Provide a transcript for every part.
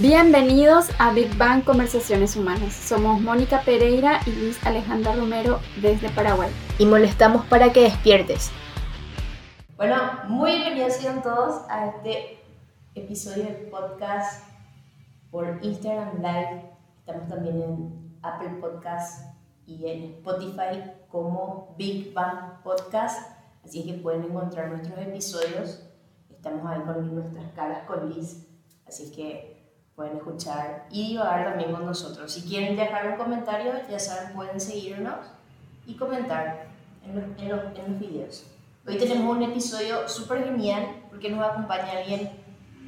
Bienvenidos a Big Bang Conversaciones Humanas. Somos Mónica Pereira y Luis Alejandra Romero desde Paraguay. Y molestamos para que despiertes. Bueno, muy bienvenidos sean todos a este episodio del podcast por Instagram Live. Estamos también en Apple Podcast y en Spotify como Big Bang Podcast. Así que pueden encontrar nuestros episodios. Estamos ahí con nuestras caras con Liz. Así que pueden escuchar y divagar también con nosotros. Si quieren dejar un comentario, ya saben, pueden seguirnos y comentar en los, en los, en los videos. Hoy tenemos un episodio súper genial porque nos acompaña alguien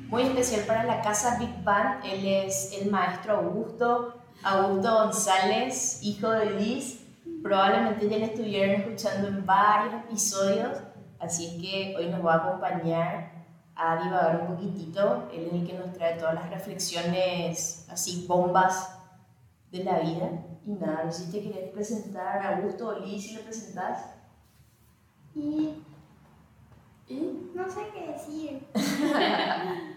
muy especial para la casa Big Bang. Él es el maestro Augusto, Augusto González, hijo de Liz. Probablemente ya le estuvieron escuchando en varios episodios, así que hoy nos va a acompañar a divagar un poquitito. Él es el que nos trae todas las reflexiones así, bombas de la vida. Y nada, no sé si te querés presentar, Augusto o Liz, si le presentás. Y ¿Y? no sé qué decir.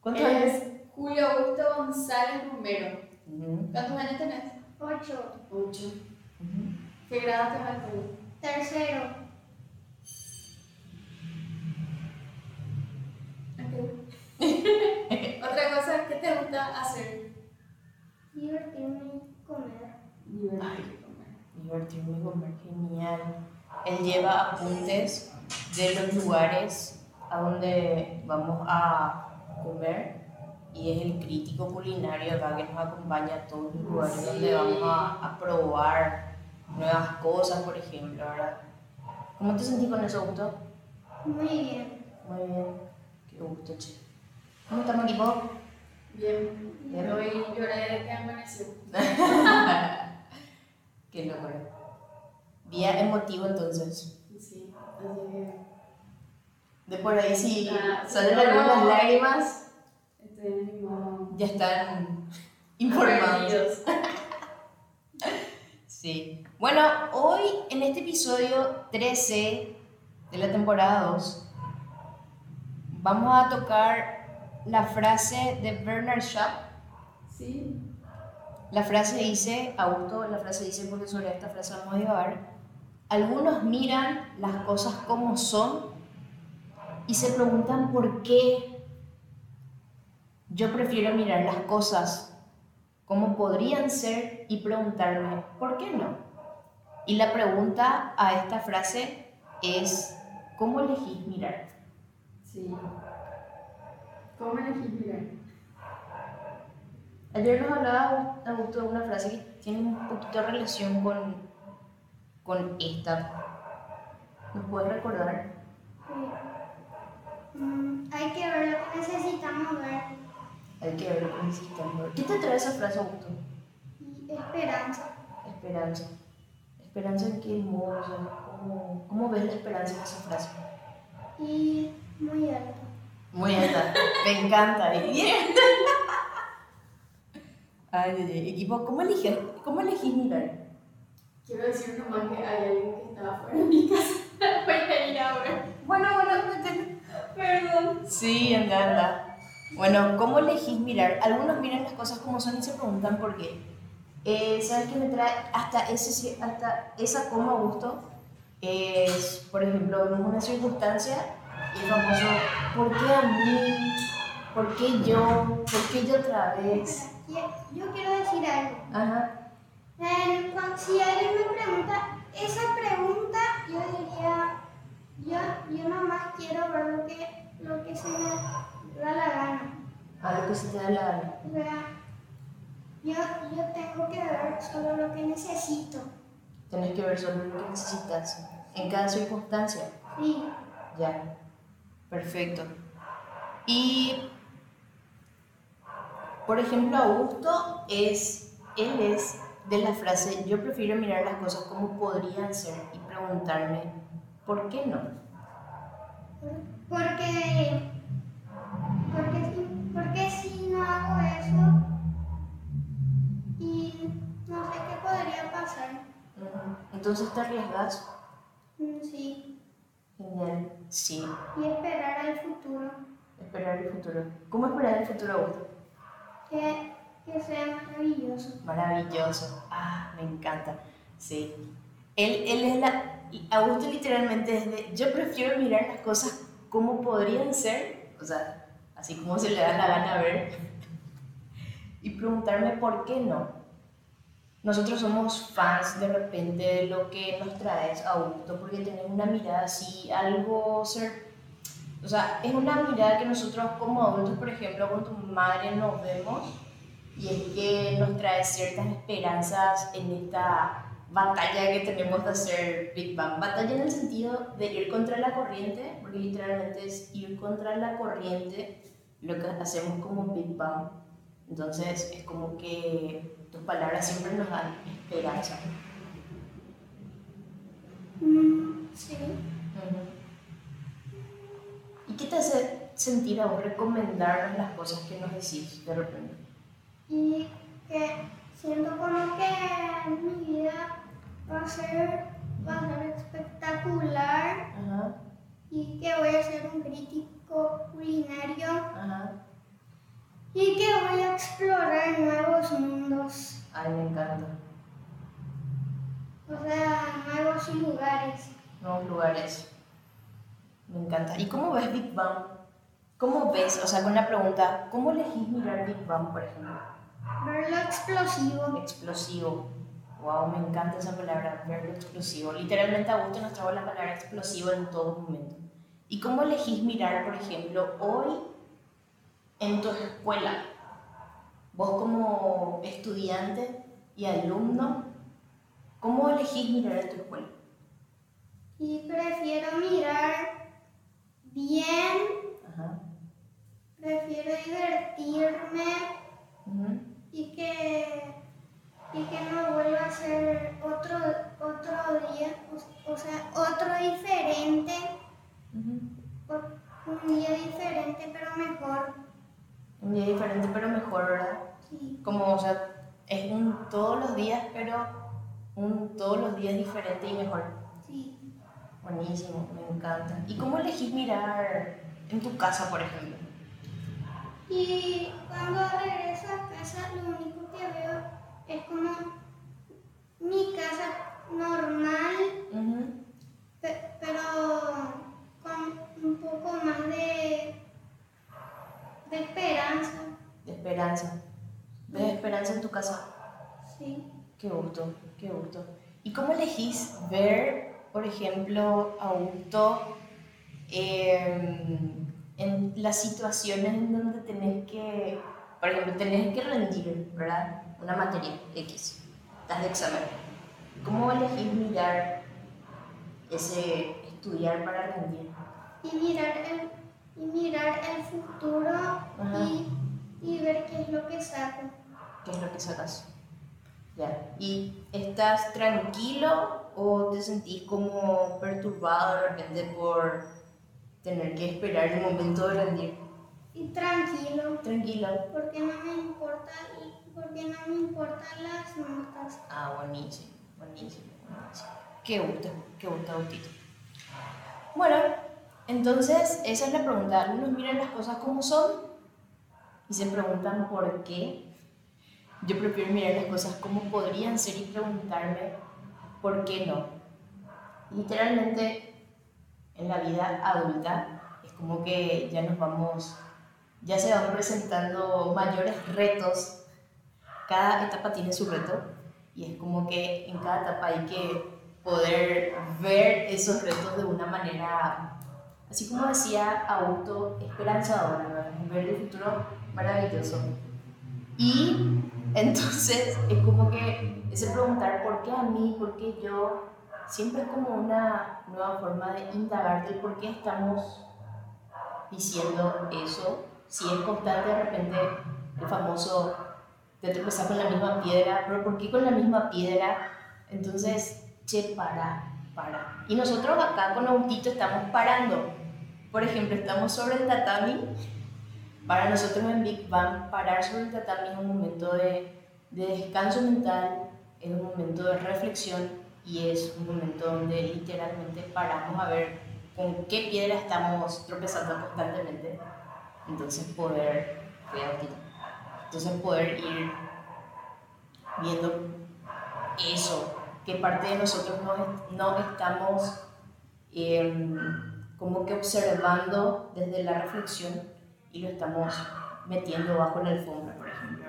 ¿Cuántos años? Julio Augusto González Romero. Ujú, ¿Cuántos años tenés? Ocho. Ocho. ujú. ¿Qué grado te falta? Tercero. Cosa, ¿qué te gusta hacer? Divertirme y comer. Divertirme y comer, genial. Él lleva apuntes de los lugares a donde vamos a comer y es el crítico culinario acá que nos acompaña a todos los lugares Sí. donde vamos a, a probar nuevas cosas, por ejemplo, ¿verdad? ¿Cómo te sentís con eso, Augusto? Muy bien. Muy bien, qué gusto, che. ¿Cómo estamos, equipo? Bien. Bien. Hoy lloré de que amaneció. Qué locura. Día emotivo entonces. Sí, así que De por ahí si Ah, salen sí, algunas lágrimas, estoy ya están informados. Sí. Bueno, hoy en este episodio 13 de la temporada 2 vamos a tocar la frase de Bernard Shaw. Sí. La frase dice, Augusto, la frase dice porque sobre esta frase vamos a divagar. Algunos miran las cosas como son y se preguntan por qué. Yo prefiero mirar las cosas como podrían ser y preguntarme, ¿por qué no? Y la pregunta a esta frase es, ¿cómo elegís mirar? Sí. ¿Cómo elegís mirar? Ayer nos hablaba Augusto de una frase que tiene un poquito de relación con, con esta. ¿Nos puedes recordar? Mm, hay que ver lo que necesitamos ver. Hay que ver lo que necesitamos ver. ¿Qué te trae esa frase, Augusto? Y esperanza. Esperanza. ¿Esperanza en qué modo? O sea, ¿cómo, ¿Cómo ves la esperanza en esa frase? Y muy alto. Muy alta. Me encanta. Ay, ay. Equipo, ¿cómo eliges, ¿cómo elegís mirar? Quiero decir nomás que hay alguien que está fuera de mi casa. Voy a ir ahora. Bueno, bueno, Perdón. Sí, anda, anda. Bueno, ¿cómo elegís mirar? Algunos miran las cosas como son y se preguntan por qué. Eh, ¿Sabes qué me trae hasta, ese, hasta esa coma gusto? Es, por ejemplo, vemos una circunstancia el famoso, ¿por qué a mí? ¿Por qué yo? ¿Por qué yo otra vez? Yo quiero decir algo. Ajá. Eh, cuando- si alguien me pregunta esa pregunta, yo diría, yo, yo nomás quiero ver lo que, lo que se me da la gana. A lo que se te da la gana. O sea, yo, yo tengo que ver solo lo que necesito. Tenés que ver solo lo que necesitas en cada circunstancia. Sí, Ya, perfecto. Y, por ejemplo, Augusto es, él es de la frase, yo prefiero mirar las cosas como podrían ser y preguntarme, ¿por qué no? porque, porque, si- porque si no hago eso y no sé qué podría pasar. Entonces te arriesgas. Mm, Sí, Genial. Sí, y esperar al futuro. esperar el futuro. ¿Cómo esperar el futuro, Augusto? que, que sea maravilloso. Maravilloso. Ah, me encanta. Sí. Él, él es la... Augusto literalmente es de... Yo prefiero mirar las cosas como podrían ser, o sea, así como se le da la gana ver, y preguntarme por qué no. Nosotros somos fans de repente de lo que nos traes Augusto, porque tenemos una mirada así, algo ser... O sea, es una mirada que nosotros como adultos, por ejemplo, con tu madre nos vemos y es que nos trae ciertas esperanzas en esta batalla que tenemos de hacer Big Bang. Batalla en el sentido de ir contra la corriente, porque literalmente es ir contra la corriente lo que hacemos como Big Bang. Entonces es como que tus palabras siempre nos dan esperanza. Mm, sí. ¿Y qué te hace sentir a vos recomendarnos las cosas que nos decís de repente? Y que siento como que mi vida va a ser, va a ser espectacular y que voy a ser un crítico culinario. Y que voy a explorar nuevos mundos, Ay, me encanta. o sea, nuevos lugares. Nuevos lugares. Me encanta. ¿Y cómo ves Big Bang? ¿Cómo ves, o sea, con la pregunta, ¿cómo elegís mirar Big Bang, por ejemplo? Ver lo explosivo. Explosivo. Wow, me encanta esa palabra, verlo explosivo. Literalmente Augusto nos trajo la palabra explosivo en todo momento. ¿Y cómo elegís mirar, por ejemplo, hoy en tu escuela? Vos como estudiante y alumno, ¿cómo elegís mirar en tu escuela? Y prefiero mirar bien, Ajá. prefiero divertirme y que, y que no vuelva a ser otro, otro día, o, o sea, otro diferente, un día diferente pero mejor. Un día diferente, pero mejor, ¿verdad? Sí, Como, o sea, es un todos los días, pero un todos los días diferente y mejor. sí. Buenísimo, me encanta. ¿Y cómo elegís mirar en tu casa, por ejemplo? Y cuando regreso a casa lo único que veo es como mi casa normal, pe- pero con un poco más de, de esperanza. De esperanza. ¿Ves esperanza en tu casa? Sí. Qué gusto, qué gusto. ¿Y cómo elegís ver, por ejemplo, a Augusto em, en las situaciones en donde tenés que, por ejemplo, tenés que rendir, ¿verdad? Una materia X, estás de examen. ¿Cómo elegís mirar ese estudiar para rendir? Y mirar el, y mirar el futuro y, y ver qué es lo que saco. ¿Qué es lo que sacas? Ya. ¿Y estás tranquilo o te sentís como perturbado de repente por tener que esperar el momento de rendir? Y tranquilo, Tranquilo. porque no me importa, porque no me importan las notas. Ah, buenísimo, buenísimo, buenísimo. Qué gusto, qué gusto, Autito. Bueno, entonces esa es la pregunta. Algunos miran las cosas como son y se preguntan por qué. Yo prefiero mirar las cosas como podrían ser y preguntarme por qué no. Literalmente en la vida adulta es como que ya nos vamos, ya se van presentando mayores retos. Cada etapa tiene su reto y es como que en cada etapa hay que poder ver esos retos de una manera, así como decía Augusto, esperanzadora, ¿verdad? ver el futuro maravilloso. Y entonces es como que ese preguntar por qué a mí, por qué yo, siempre es como una nueva forma de indagar del por qué estamos diciendo eso. Si es constante de repente el famoso te tropezas con la misma piedra, pero ¿por qué con la misma piedra? Entonces, che, para, para. Y nosotros acá con Autito estamos parando. Por ejemplo, estamos sobre el tatami. Para nosotros en Big Bang, parar sobre el tatami es un momento de, de descanso mental, es un momento de reflexión y es un momento donde literalmente paramos a ver con qué piedra estamos tropezando constantemente. Entonces, poder. Entonces poder ir viendo eso, que parte de nosotros no, no estamos em, como que observando desde la reflexión y lo estamos metiendo bajo la alfombra, por ejemplo.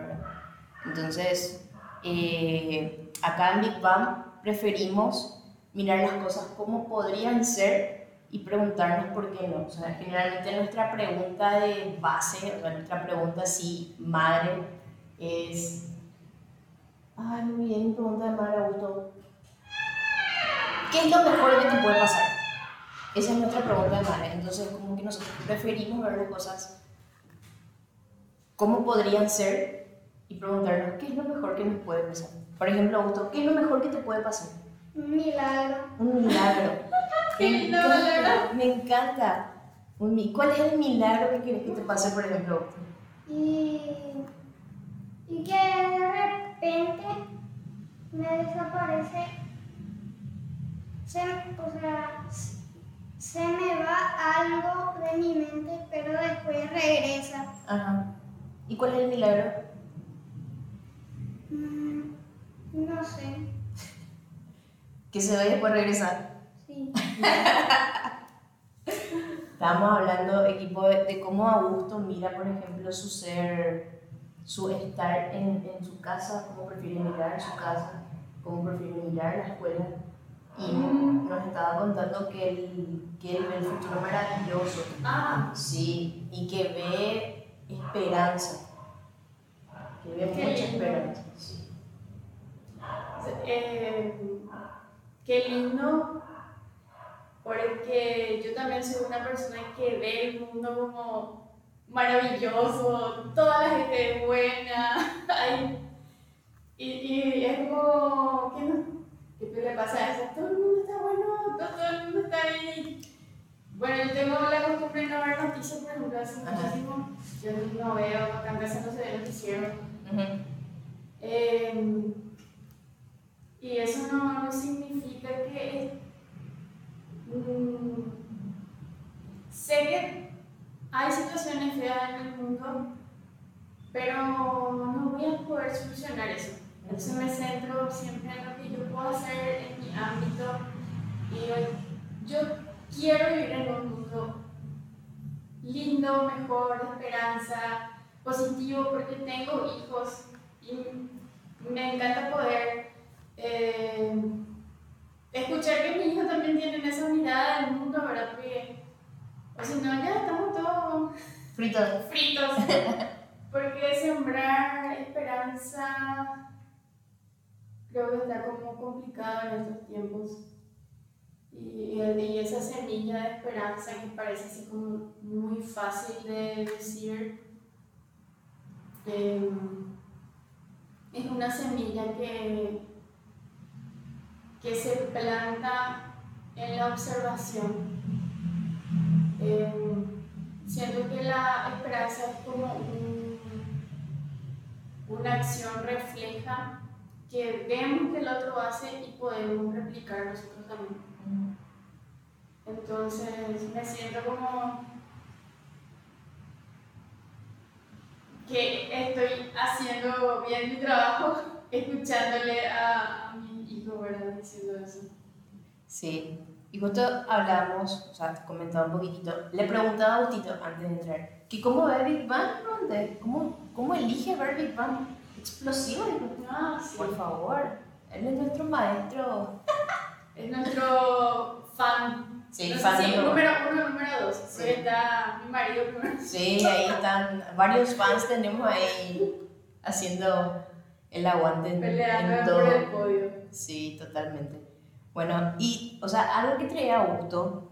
Entonces, eh, acá en Big Bang preferimos mirar las cosas como podrían ser y preguntarnos por qué no. O sea, generalmente nuestra pregunta de base, o sea, nuestra pregunta así, madre, es... Ay, muy bien, pregunta de madre, Augusto. ¿Qué es lo mejor que te puede pasar? Esa es nuestra pregunta de madre. Entonces, como que nosotros preferimos ver las cosas como podrían ser y preguntarnos qué es lo mejor que nos puede pasar. Por ejemplo, Augusto, ¿qué es lo mejor que te puede pasar? Un milagro. Un milagro. Me encanta. Un mi- ¿Cuál es el milagro que quieres que te pase, por ejemplo, Augusto? Y, y que de repente me desaparece, se, o sea, se me va algo de mi mente, pero después regresa. Ajá. ¿Y cuál es el milagro? Mm, no sé, Que se va y después regresa. sí. Estábamos hablando, equipo, de, de cómo Augusto mira, por ejemplo, su ser, su estar en, en su casa, cómo prefiere mirar su casa, cómo prefiere mirar la escuela. Y nos estaba contando que él, que él ve el futuro maravilloso. Ah, Sí, y que ve esperanza. Que ve Qué mucha lindo. esperanza. Sí. eh, qué lindo, porque yo también soy una persona que ve el mundo como maravilloso, toda la gente es buena, ay, y, y es como, ¿qué, no? ¿Qué le pasa a eso? Todo el mundo está bueno, todo, el mundo está bien. Bueno, yo tengo la costumbre de no ver noticias, por ejemplo, hace muchísimo. Yo no veo, acá en casa no se ve noticiero. Eh, y eso no, no significa que... mm, sé que hay situaciones feas en el mundo, pero no voy a poder solucionar eso. Entonces me centro siempre en lo que yo puedo hacer en mi ámbito y digo, yo quiero vivir en un mundo lindo, mejor, de esperanza, positivo, porque tengo hijos y me encanta poder eh, escuchar que mis hijos también tienen esa unidad del mundo, ¿verdad? Porque, o si no, ya estamos todos Frito. fritos. Porque sembrar esperanza creo que está como complicado en estos tiempos. Y, esa semilla de esperanza que parece así como muy fácil de decir, eh, es una semilla que, que se planta en la observación. Eh, siento que la esperanza es como un- una acción refleja que vemos que el otro hace y podemos replicar nosotros también. Entonces me siento como que estoy haciendo bien mi trabajo escuchándole a, a mi hijo, ¿verdad? Diciendo eso. Sí, y justo hablamos, o sea, comentaba un poquitito, le preguntaba a Augustito antes de entrar, que cómo ve Big Bang, ¿Dónde? ¿Cómo, ¿Cómo elige ver Big Bang? Explosivo, dijo. Ah, sí. por favor, él es nuestro maestro. Es nuestro fan. Sí, no sé fan si número número uno, número dos. Sí. Porque está mi marido primero. Sí, ahí están, varios fans tenemos ahí haciendo el aguante en, en todo. por el podio. Sí, totalmente. Bueno, y, o sea, algo que traía a gusto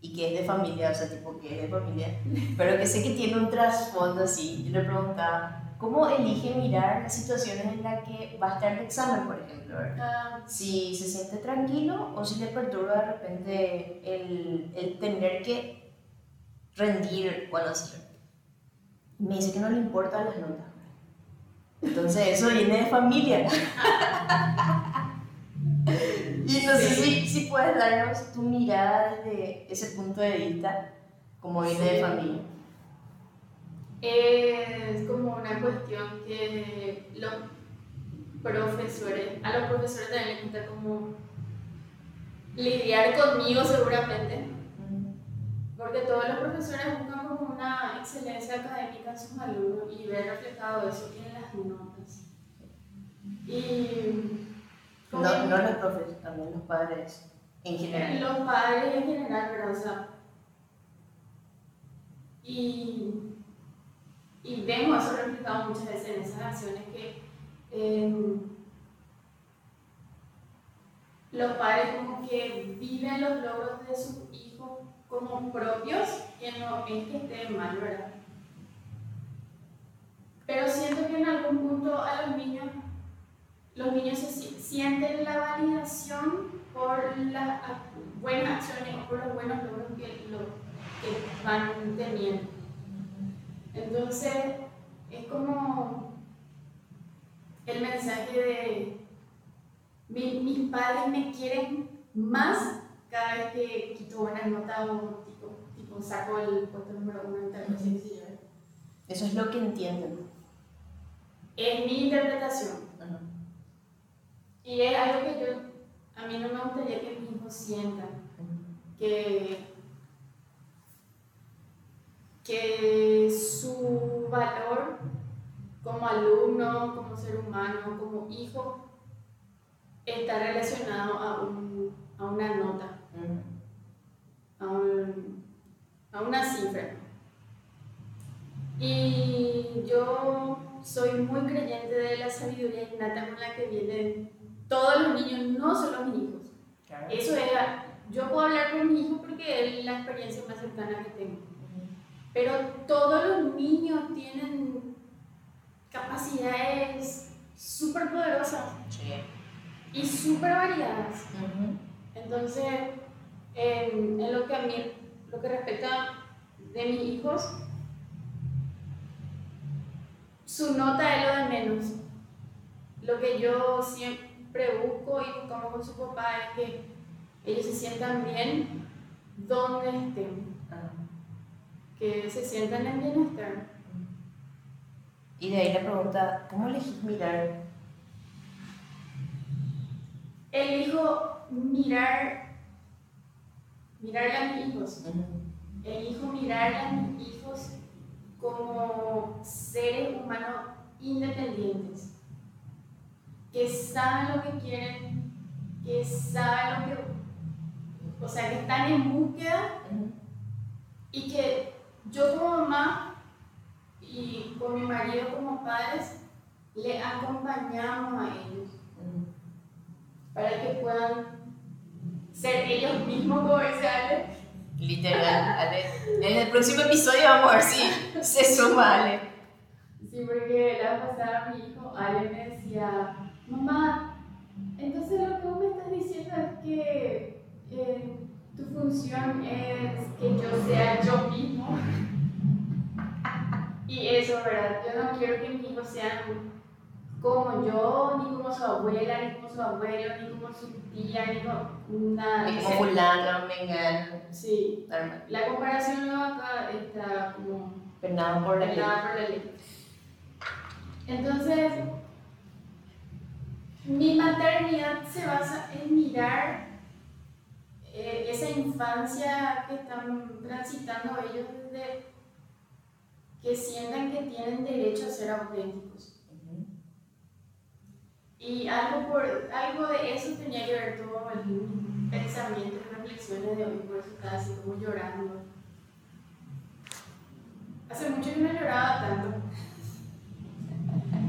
y que es de familia, o sea, tipo que es de familia, pero que sé que tiene un trasfondo así. Yo le preguntaba, ¿cómo elige mirar las situaciones en las que va a estar el examen, por ejemplo? Ah, Si se siente tranquilo o si le perturba de repente el, el tener que rendir o algo así. Me dice que no le importan las notas. Entonces eso viene de familia. y no sé si, si puedes darnos tu mirada desde ese punto de vista, como viene de Sí. familia. Es como una cuestión que los profesores, a los profesores también les gusta como lidiar conmigo seguramente, porque todos los profesores buscan como una excelencia académica en sus alumnos y ver reflejado eso en las notas. Y no, no los profesores, también los padres en general. Los padres en general, ¿verdad? O sea, y, y vemos eso reflejado muchas veces en esas acciones que em, los padres como que viven los logros de sus hijos como propios, que no es que estén mal, ¿verdad? Pero siento que en algún punto a los niños, los niños se sienten la validación por las buenas acciones o por los buenos logros que, lo, que van teniendo. Entonces, es como el mensaje de mis padres me quieren más cada vez que quito buenas notas o tipo, tipo saco el puesto número uno en tal Eso es lo que entienden. Es mi interpretación. Y es algo que yo, a mí no me gustaría que mis hijos sientan. Que, que su valor como alumno, como ser humano, como hijo, está relacionado a, un, a una nota, a, un, a una cifra. Y yo soy muy creyente de la sabiduría innata con la que vienen todos los niños, no solo mis hijos. Eso era, yo puedo hablar con mi hijo porque es la experiencia más cercana que tengo. Pero todos los niños tienen capacidades súper poderosas y súper variadas. Entonces, en, en, lo que a mí, lo que respecta de mis hijos, su nota es lo de menos. Lo que yo siempre busco y buscamos con su papá es que ellos se sientan bien donde estén. Que se sientan en bienestar. Y de ahí la pregunta, ¿cómo elegís mirar elijo mirar, mirar a mis hijos. Elijo mirar a mis hijos como seres humanos independientes, que saben lo que quieren, que saben lo que, o sea, que están en búsqueda y que yo como mamá y con mi marido como padres le acompañamos a ellos para que puedan ser ellos mismos, Ale. Literal, Ale. En el próximo episodio vamos a ver si se suma Ale. Sí, porque la pasada mi hijo Ale me decía, mamá, entonces lo que vos me estás diciendo es que eh, tu función es que yo sea yo mismo. Y eso, ¿verdad? Yo no quiero que mis hijos sean como yo, ni como su abuela, ni como su abuelo, ni como su tía, ni como nada. Ni como fulano, mengano. Sí. La comparación no acá está como... Penada por la ley. por la ley. Entonces, mi maternidad se basa en mirar eh, esa infancia que están transitando ellos desde que sientan que tienen derecho a ser auténticos. Y algo, por, algo de eso tenía que ver todo el pensamiento y reflexiones de hoy, por eso estaba así como llorando. Hace mucho que no lloraba tanto.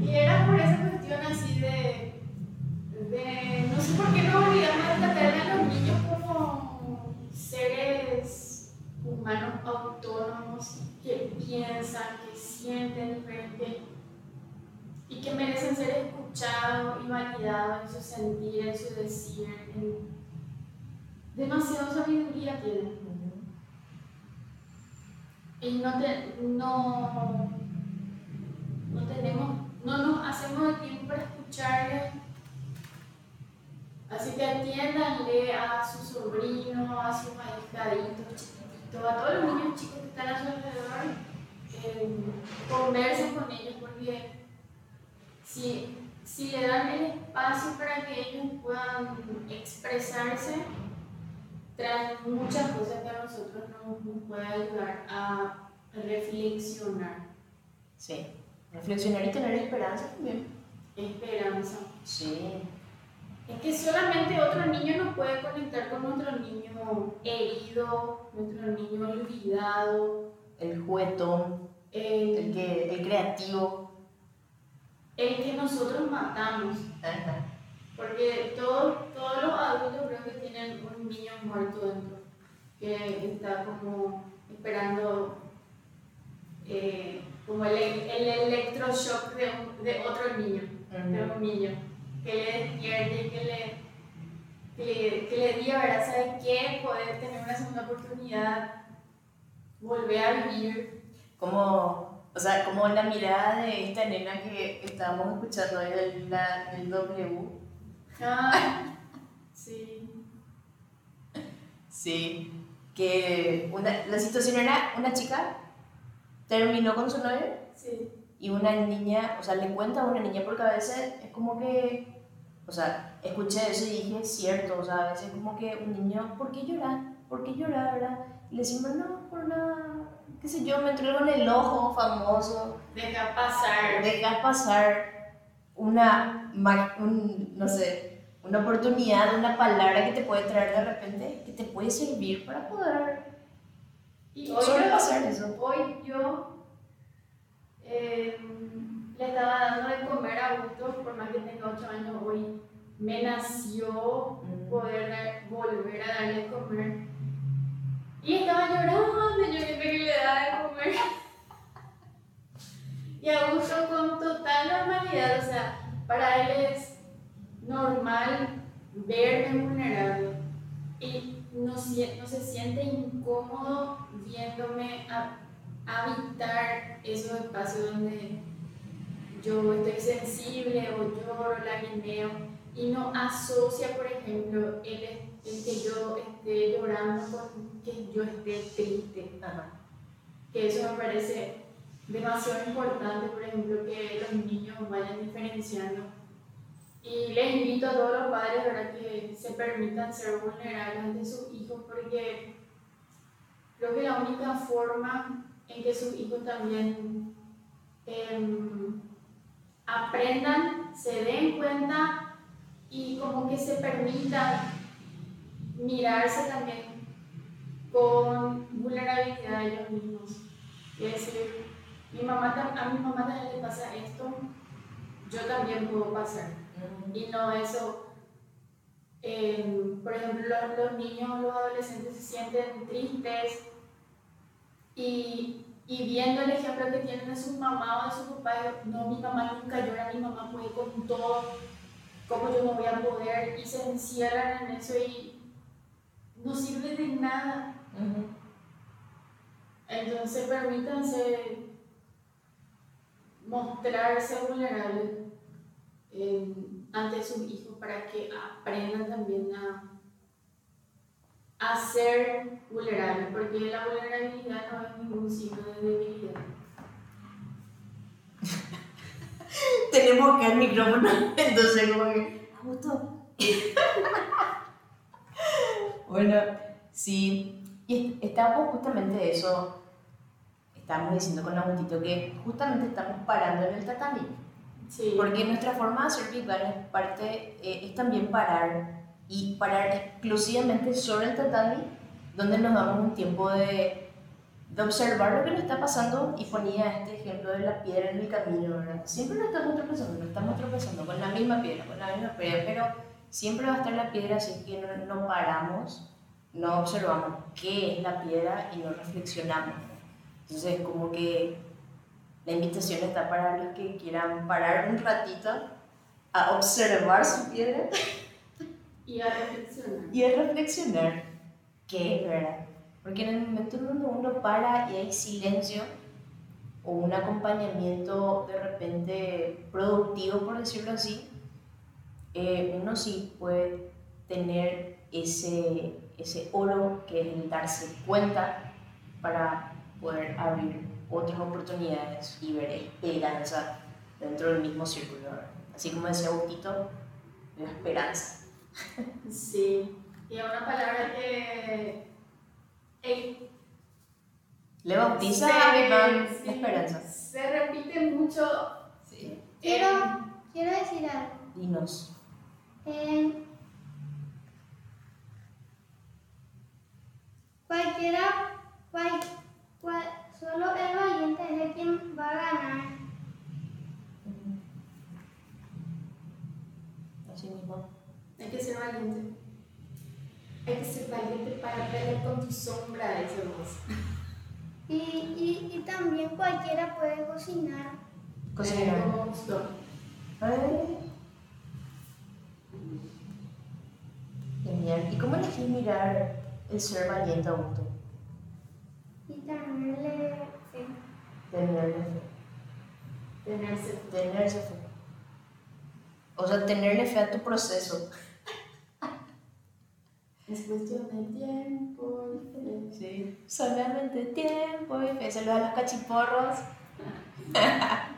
Y era por esa cuestión así de, de merecen ser escuchados y validados en su sentir, en su decir. Demasiada sabiduría tienen. Y no, no, no tenemos, no nos hacemos el tiempo para escucharle. Así que atiéndanle a sus sobrinos, a sus ahijaditos chiquititos, a todos los niños chicos que están a su alrededor eh, conversen con ellos porque si, si le dan el espacio para que ellos puedan expresarse, traen muchas cosas que a nosotros nos, nos puede ayudar a reflexionar. Sí. Reflexionar y tener esperanza también. Esperanza. Sí. Es que solamente otro niño no puede conectar con otro niño herido, nuestro niño olvidado, El juguetón, el, el, que, el creativo. El que nosotros matamos. Ajá. Porque todos, todos los adultos creo que tienen un niño muerto dentro, que está como esperando eh, como el, el electroshock de, un- de otro niño, de un niño, que le despierte, que le, que le, que le diga, ¿verdad? ¿Sabe qué? Poder tener una segunda oportunidad, volver a vivir. Como, o sea, como la mirada de esta nena que estábamos escuchando ahí del, la- del W. Ah, sí, Sí. Que una, la situación era una chica terminó con su novio sí, y una niña, o sea, le cuenta a una niña porque a veces es como que, o sea, escuché eso y dije, es cierto, o sea, a veces como que un niño, ¿por qué llorar? ¿Por qué llorar, verdad? Y le decimos, no, por nada, qué sé yo, me entró en el ojo famoso, deja pasar. dejas pasar una, un, no sé, una oportunidad, una palabra que te puede traer de repente, que te puede servir para poder Y hoy sobrepasar yo, eso. hoy yo eh, le estaba dando de comer a Augusto, por más que tenga 8 años, hoy me nació Mm. poder dar- volver a darle de comer. Y estaba llorando, yo viendo que le daba de comer. Y Augusto con total normalidad, o sea, para él es normal verme vulnerable y no, no se siente incómodo viéndome a- habitar esos espacios donde yo estoy sensible o lloro, lagrimeo y no asocia, por ejemplo, el, el que yo esté llorando que yo esté triste Ajá. que eso me parece demasiado importante, por ejemplo, que los niños vayan diferenciando. Y les invito a todos los padres ¿verdad? que se permitan ser vulnerables ante sus hijos, porque creo que la única forma en que sus hijos también em, aprendan, se den cuenta y como que se permitan mirarse también con vulnerabilidad a ellos mismos. Es decir, mi mamá, a mi mamá también le pasa esto, yo también puedo pasar. Y no eso, eh, por ejemplo, los, los niños, los adolescentes se sienten tristes y, y viendo el ejemplo que tienen de su mamá o de su papá, no, mi mamá nunca llora, mi mamá puede con todo, ¿cómo yo no voy a poder? Y se encierran en eso y no sirve de nada. Entonces permítanse mostrarse vulnerables eh, ante sus hijos para que aprendan también a, a ser vulnerables, porque la vulnerabilidad no es ningún signo de debilidad. Tenemos acá el micrófono, entonces como que, Augusto. Bueno, sí, y est- estábamos justamente eso, estábamos diciendo con Agustito que justamente estamos parando en el tatami, Sí, porque nuestra forma de hacer Big es parte, eh, es también parar, y parar exclusivamente sobre el tatami, donde nos damos un tiempo de, de observar lo que nos está pasando, y ponía este ejemplo de la piedra en el camino, ¿verdad? Siempre nos estamos tropezando, nos estamos tropezando con la misma piedra, con la misma piedra, pero siempre va a estar la piedra, así que no, no paramos, no observamos qué es la piedra y no reflexionamos. Entonces, como que la invitación está para los que quieran parar un ratito a observar su piedra y a reflexionar. y a reflexionar qué es verdad. Porque en el momento en donde uno para y hay silencio o un acompañamiento de repente productivo, por decirlo así, eh, uno sí puede tener ese, ese oro que es el darse cuenta para poder abrir otras oportunidades y ver esperanza dentro del mismo círculo. Así como decía Augustito, veo esperanza. Sí, y es una palabra que Le bautiza se- sí, esperanza. Se repite mucho. Sí. Quiero, en- quiero decir algo. Dinos. Eh, cualquiera, cual, cual- solo el valiente es el quien va a ganar. Así mismo. Hay que ser valiente. Hay que ser valiente para pelear con tu sombra, dice vos. Y, y, y también cualquiera puede cocinar. Cocinar. Como gustó. Ay. Genial. ¿Y cómo elegís mirar el ser valiente a gusto? Y tenerle fe. Tenerle fe. Tenerse. Tenerse fe. O sea, tenerle fe a tu proceso. Es cuestión de tiempo. y fe. Sí. Solamente tiempo y fe. Saludos a los cachiporros.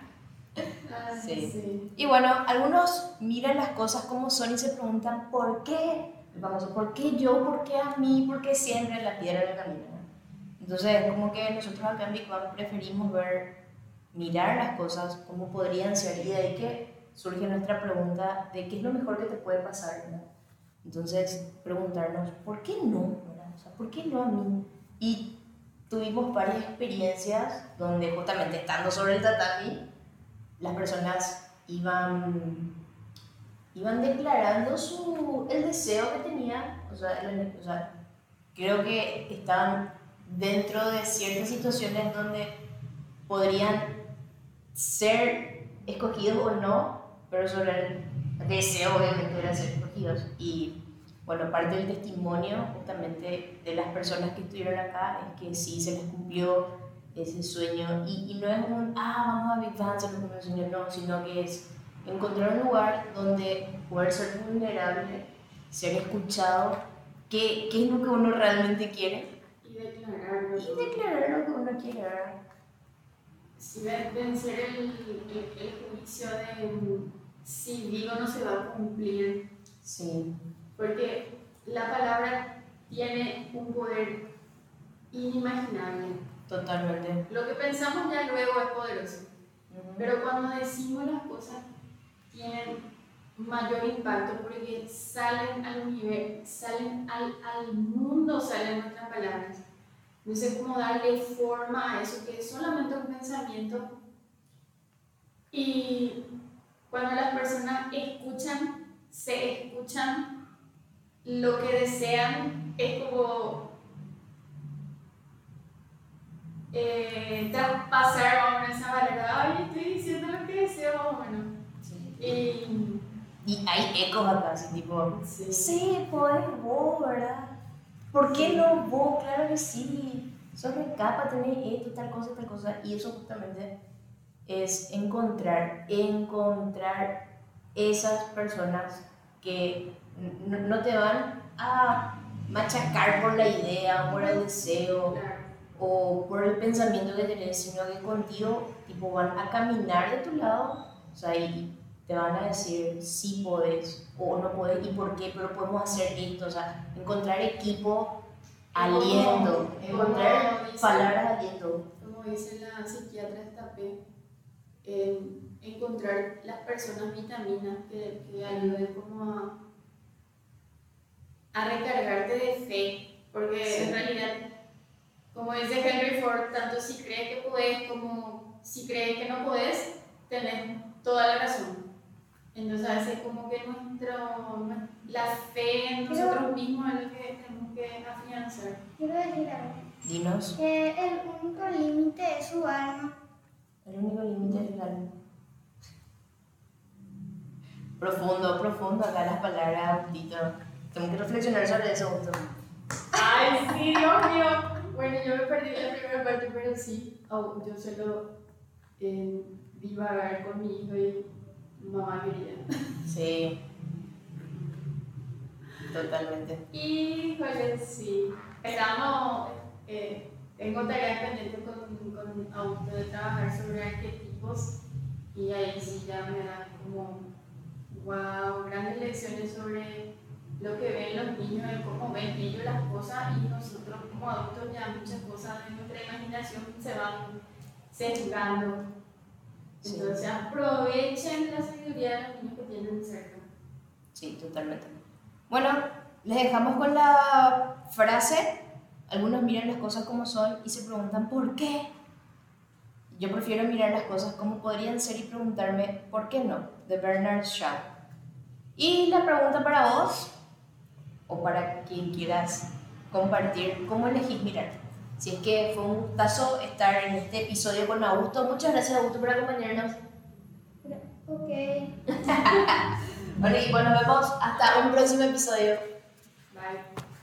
Sí. sí. Y bueno, algunos miran las cosas como son y se preguntan ¿por qué? El famoso ¿por qué yo? ¿Por qué a mí? ¿Por qué siempre la piedra en el camino? Entonces, como que nosotros acá en Big preferimos ver, mirar las cosas como podrían ser y de ahí que surge nuestra pregunta de qué es lo mejor que te puede pasar, ¿verdad? Entonces, preguntarnos ¿por qué no? O sea, ¿por qué no a mí? Y tuvimos varias experiencias donde justamente estando sobre el tatami, las personas iban, iban declarando su, el deseo que tenían, o sea, el- o sea, creo que estaban dentro de ciertas situaciones donde podrían ser escogidos o no, pero sobre el deseo obviamente era ser escogidos. Y bueno, parte del testimonio justamente de las personas que estuvieron acá es que sí se les cumplió ese sueño y, y no es un, ah, vamos a Big Bang, se nos cumplió el sueño, no, sino que es encontrar un lugar donde poder ser vulnerable, ser escuchado, qué, qué es lo que uno realmente quiere Y declararlo. y declarar lo que uno quiere. ¿verdad? Sí, ven- vencer el, el, el juicio de si digo no se va a cumplir. Sí, Porque la palabra tiene un poder inimaginable. totalmente. Lo que pensamos ya luego es poderoso. Ujú. Pero cuando decimos las cosas, tienen mayor impacto porque salen al universo, salen al, al mundo, salen nuestras palabras. No sé cómo darle forma a eso, que es solamente un pensamiento. Y cuando las personas escuchan, se escuchan lo que desean, es como eh, traspasar esa barrera. Ay, estoy diciendo lo que deseo más o menos. Sí. Y Y hay ecos acá, así tipo, sí. sí, podés vos, ¿verdad? ¿Por qué no vos? Claro que sí. Sos capa, tenés esto, tal cosa, tal cosa. Y eso justamente es encontrar, encontrar esas personas que no te van a machacar por la idea, por el deseo, o por el pensamiento que tenés, sino que contigo tipo, van a caminar de tu lado, o sea, y te van a decir si podés o no podés y por qué, pero podemos hacer esto, o sea, encontrar equipo, aliento, encontrar dice- palabras aliento. Como dice la psiquiatra Estapé, eh, encontrar las personas vitaminas que, que ayuden como a, a recargarte de fe, porque Sí. en realidad, como dice Henry Ford, tanto si crees que puedes como si crees que no puedes, tenés toda la razón. Entonces a veces como que nuestro, la fe en Pero- nosotros mismos es lo que tenemos que afianzar. Quiero decir algo. Dinos, Que el único límite es su alma. el único límite es el alma. Profundo, profundo acá las palabras, Tito. Tengo que reflexionar sobre eso, Augusto. Ay, sí, Dios mío. Bueno, yo me perdí la primera parte, pero sí, oh, yo solo eh, divagar con mi hijo y mamá querida. Sí. Totalmente. Híjole, sí. Estamos, eh, tengo tareas pendientes con, con Augusto de trabajar sobre arquetipos y ahí sí ya me da como, wow, grandes lecciones sobre lo que ven los niños, el cómo ven ellos las cosas y nosotros como adultos ya muchas cosas de nuestra imaginación se van sesgando. Sí. Entonces aprovechen la sabiduría de los niños que tienen cerca. Sí, totalmente. Bueno, les dejamos con la frase. Algunos miran las cosas como son y se preguntan ¿por qué? Yo prefiero mirar las cosas como podrían ser y preguntarme ¿por qué no? de Bernard Shaw. Y la pregunta para vos, o para quien quieras compartir, ¿cómo elegís mirar? Si es que fue un gustazo estar en este episodio con Augusto. Muchas gracias Augusto por acompañarnos. Ok. Bueno, y pues nos vemos hasta un próximo episodio. Bye.